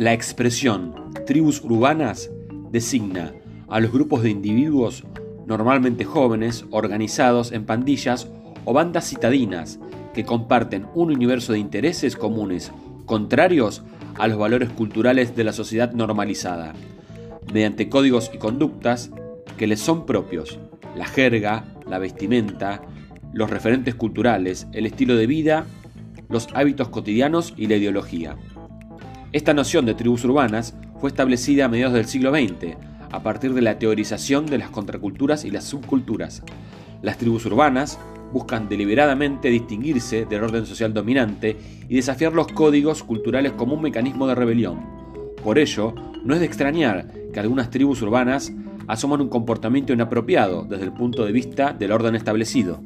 La expresión tribus urbanas designa a los grupos de individuos normalmente jóvenes organizados en pandillas o bandas citadinas que comparten un universo de intereses comunes contrarios a los valores culturales de la sociedad normalizada, mediante códigos y conductas que les son propios, la jerga, la vestimenta, los referentes culturales, el estilo de vida, los hábitos cotidianos y la ideología. Esta noción de tribus urbanas fue establecida a mediados del siglo XX, a partir de la teorización de las contraculturas y las subculturas. Las tribus urbanas buscan deliberadamente distinguirse del orden social dominante y desafiar los códigos culturales como un mecanismo de rebelión. Por ello, no es de extrañar que algunas tribus urbanas asoman un comportamiento inapropiado desde el punto de vista del orden establecido.